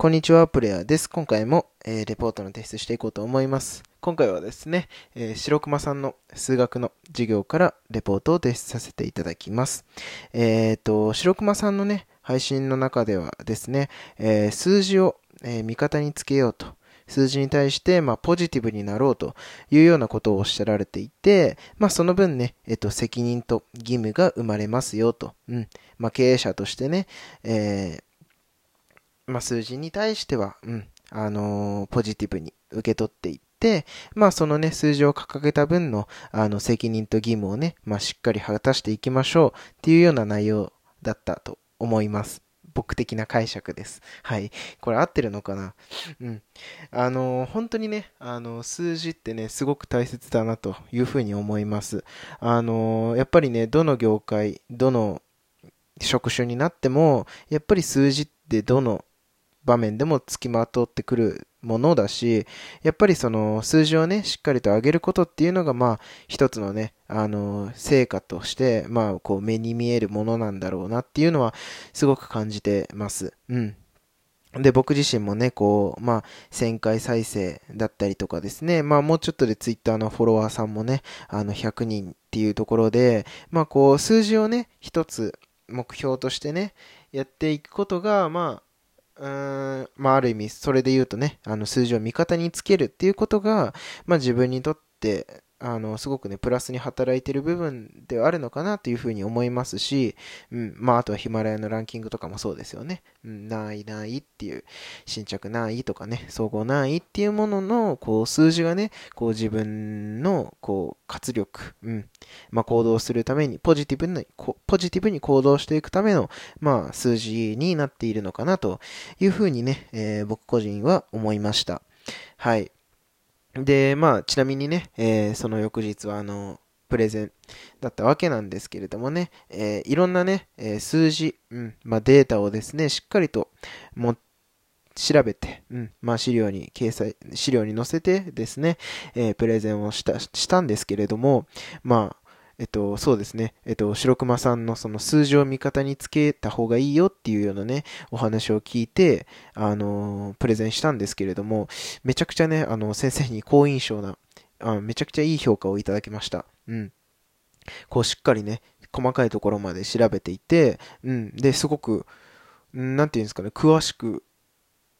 こんにちは、プレイヤーです。今回も、えー、レポートの提出していこうと思います。今回はですね、えー、白熊さんの数学の授業からレポートを提出させていただきます。えっ、ー、と、白熊さんのね、配信の中ではですね、えー、数字を、え味方につけようと。数字に対して、まあ、ポジティブになろうというようなことをおっしゃられていて、まあ、その分ね、えっと、責任と義務が生まれますよと。うん。まあ、経営者としてね、えー、まあ、数字に対しては、うん、あのー、ポジティブに受け取っていって、まあ、そのね、数字を掲げた分の、あの、責任と義務をね、まあ、しっかり果たしていきましょうっていうような内容だったと思います。僕的な解釈です。はい。これ合ってるのかな？うん。あのー、本当にね、あのー、数字ってね、すごく大切だなというふうに思います。あのー、やっぱりね、どの業界、どの職種になっても、やっぱり数字ってどの場面でも付きまとってくるものだし、やっぱりその数字をね、しっかりと上げることっていうのが、まあ、一つのね、あの、成果として、まあ、こう、目に見えるものなんだろうなっていうのは、すごく感じてます。うん。で、僕自身もね、こう、まあ、1000回再生だったりとかですね、まあ、もうちょっとで Twitter のフォロワーさんもね、あの、100人っていうところで、まあ、こう、数字をね、一つ目標としてね、やっていくことが、まあ、うーん、まあ、ある意味、それで言うとね、あの、数字を味方につけるっていうことが、まあ、自分にとって、あの、すごくね、プラスに働いてる部分ではあるのかなというふうに思いますし、うん、まあ、あとはヒマラヤのランキングとかもそうですよね。うん、ないないっていう、新着ないとかね、総合ないっていうものの、こう、数字がね、こう、自分の、こう、活力、うん、まあ、行動するために、ポジティブに、ポジティブに行動していくための、まあ、数字になっているのかなというふうにね、えー、僕個人は思いました。はい。で、まあ、ちなみにね、えー、その翌日は、あの、プレゼンだったわけなんですけれどもね、えー、いろんなね、えー、数字、うん、まあ、データをですね、しっかりとも調べて、うん、まあ、資料に掲載、資料に載せてですね、えー、プレゼンをした、したんですけれども、まあ、えっと、そうですね。えっと、白熊さんのその数字を味方につけた方がいいよっていうようなね、お話を聞いて、あの、プレゼンしたんですけれども、めちゃくちゃね、あの、先生に好印象な、あめちゃくちゃいい評価をいただきました。うん。こうしっかりね、細かいところまで調べていて、うん。で、すごく、なんていうんですかね、詳しく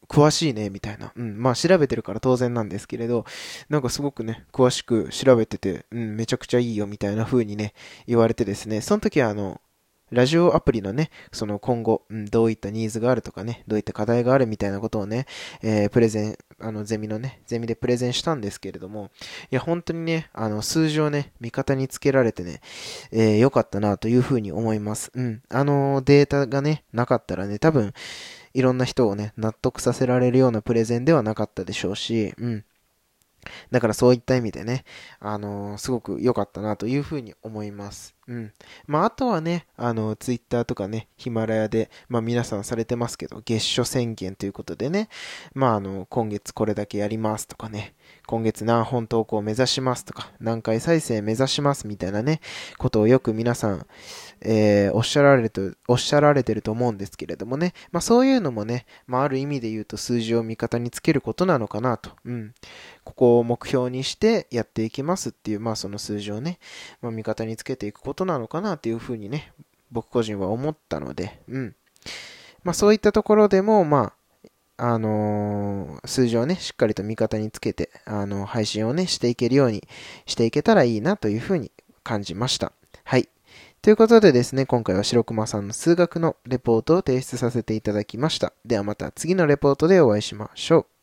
詳しいね、みたいな。うん。まあ調べてるから当然なんですけれど、なんかすごくね、詳しく調べてて、うん、めちゃくちゃいいよ、みたいな風にね、言われてですね、その時はあの、ラジオアプリのね、その今後、うん、どういったニーズがあるとかね、どういった課題があるみたいなことをね、えー、プレゼン、あの、ゼミのね、ゼミでプレゼンしたんですけれども、いや、本当にね、あの、数字をね、味方につけられてね、えー、良かったなというふうに思います。うん。あの、データがね、なかったらね、多分、いろんな人をね、納得させられるようなプレゼンではなかったでしょうし、うん。だからそういった意味でね、あのー、すごく良かったなというふうに思います。うん。まあ、あとはね、あの、ツイッターとかね、ヒマラヤで、まあ、皆さんされてますけど、月初宣言ということでね、まあ、あの、今月これだけやりますとかね、今月何本投稿を目指しますとか、何回再生目指しますみたいなね、ことをよく皆さん、えー、おっしゃられて、おっしゃられてると思うんですけれどもね、まあ、そういうのもね、まあ、ある意味で言うと数字を味方につけることなのかなと、うん。ここを目標にしてやっていきますっていう、まあ、その数字をね、まあ、味方につけていくことことなのかなっていうふうにね、僕個人は思ったので、うん。まあそういったところでも、まあ、あのー、数字をね、しっかりと味方につけて、あのー、配信をね、していけるようにしていけたらいいなというふうに感じました。はい。ということでですね、今回は白熊さんの数学のレポートを提出させていただきました。ではまた次のレポートでお会いしましょう。